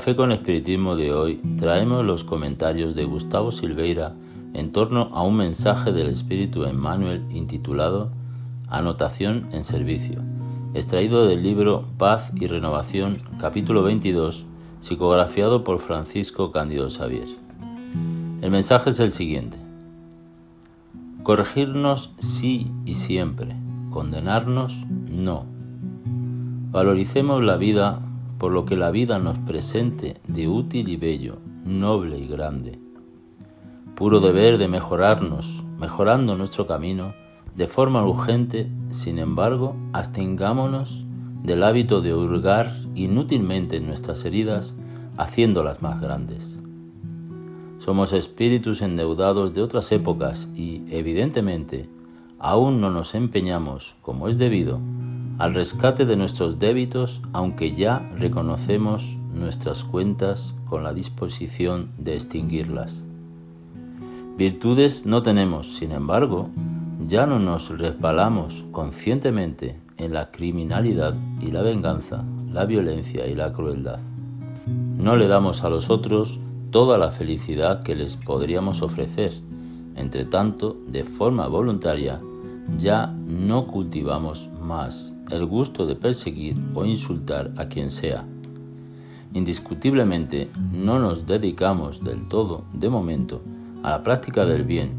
Café con Espiritismo de hoy traemos los comentarios de Gustavo Silveira en torno a un mensaje del Espíritu Emmanuel intitulado Anotación en Servicio, extraído del libro Paz y Renovación, capítulo 22, psicografiado por Francisco Cándido Xavier. El mensaje es el siguiente. Corregirnos sí y siempre, condenarnos no. Valoricemos la vida por lo que la vida nos presente de útil y bello, noble y grande. Puro deber de mejorarnos, mejorando nuestro camino de forma urgente, sin embargo, abstengámonos del hábito de hurgar inútilmente en nuestras heridas, haciéndolas más grandes. Somos espíritus endeudados de otras épocas y, evidentemente, aún no nos empeñamos, como es debido, al rescate de nuestros débitos, aunque ya reconocemos nuestras cuentas con la disposición de extinguirlas. Virtudes no tenemos, sin embargo, ya no nos resbalamos conscientemente en la criminalidad y la venganza, la violencia y la crueldad. No le damos a los otros toda la felicidad que les podríamos ofrecer. Entre tanto, de forma voluntaria, ya no cultivamos más el gusto de perseguir o insultar a quien sea. Indiscutiblemente no nos dedicamos del todo, de momento, a la práctica del bien,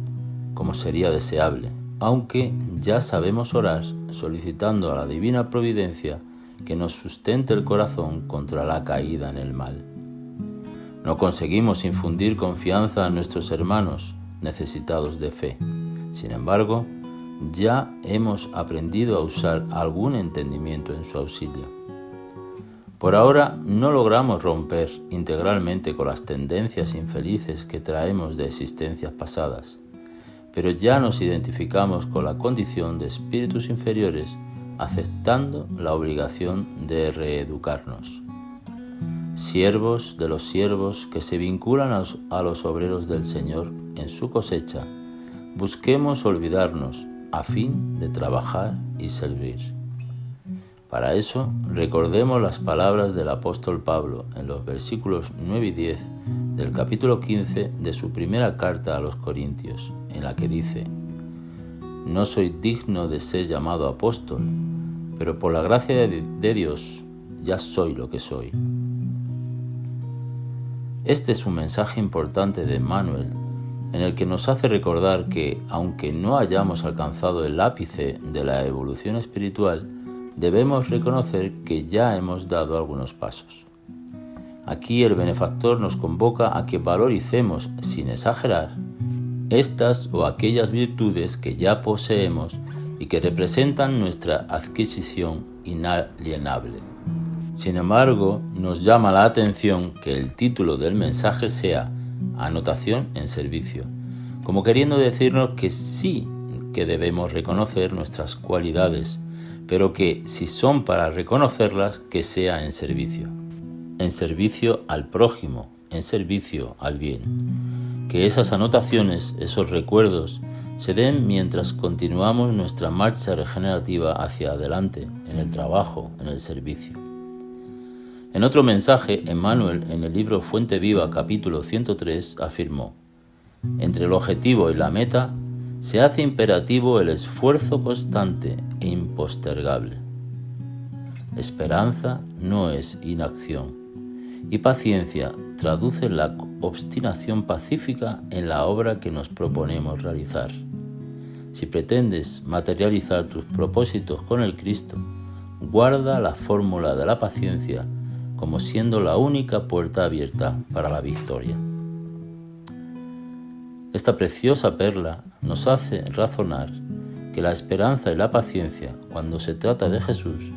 como sería deseable, aunque ya sabemos orar solicitando a la divina providencia que nos sustente el corazón contra la caída en el mal. No conseguimos infundir confianza a nuestros hermanos necesitados de fe. Sin embargo, ya hemos aprendido a usar algún entendimiento en su auxilio. Por ahora no logramos romper integralmente con las tendencias infelices que traemos de existencias pasadas, pero ya nos identificamos con la condición de espíritus inferiores aceptando la obligación de reeducarnos. Siervos de los siervos que se vinculan a los obreros del Señor en su cosecha, busquemos olvidarnos a fin de trabajar y servir. Para eso, recordemos las palabras del apóstol Pablo en los versículos 9 y 10 del capítulo 15 de su primera carta a los Corintios, en la que dice, No soy digno de ser llamado apóstol, pero por la gracia de Dios ya soy lo que soy. Este es un mensaje importante de Manuel en el que nos hace recordar que, aunque no hayamos alcanzado el ápice de la evolución espiritual, debemos reconocer que ya hemos dado algunos pasos. Aquí el benefactor nos convoca a que valoricemos, sin exagerar, estas o aquellas virtudes que ya poseemos y que representan nuestra adquisición inalienable. Sin embargo, nos llama la atención que el título del mensaje sea anotación en servicio, como queriendo decirnos que sí que debemos reconocer nuestras cualidades, pero que si son para reconocerlas, que sea en servicio. En servicio al prójimo, en servicio al bien. Que esas anotaciones, esos recuerdos, se den mientras continuamos nuestra marcha regenerativa hacia adelante, en el trabajo, en el servicio. En otro mensaje, Emmanuel, en el libro Fuente Viva capítulo 103, afirmó, Entre el objetivo y la meta se hace imperativo el esfuerzo constante e impostergable. Esperanza no es inacción y paciencia traduce la obstinación pacífica en la obra que nos proponemos realizar. Si pretendes materializar tus propósitos con el Cristo, guarda la fórmula de la paciencia como siendo la única puerta abierta para la victoria. Esta preciosa perla nos hace razonar que la esperanza y la paciencia, cuando se trata de Jesús,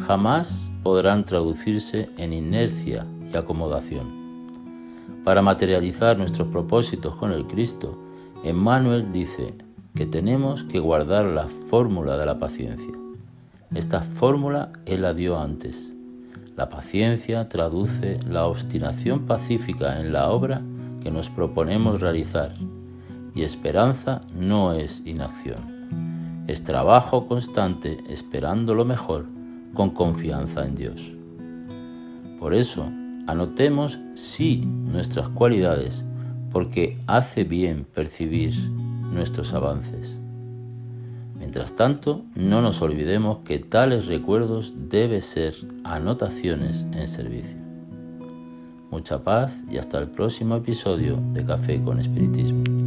jamás podrán traducirse en inercia y acomodación. Para materializar nuestros propósitos con el Cristo, Emmanuel dice que tenemos que guardar la fórmula de la paciencia. Esta fórmula Él la dio antes la paciencia traduce la obstinación pacífica en la obra que nos proponemos realizar y esperanza no es inacción. Es trabajo constante esperando lo mejor con confianza en Dios. Por eso, Anotemos sí nuestras cualidades porque hace bien percibir nuestros avances. Mientras tanto, no nos olvidemos que tales recuerdos deben ser anotaciones en servicio. Mucha paz y hasta el próximo episodio de Café con Espiritismo.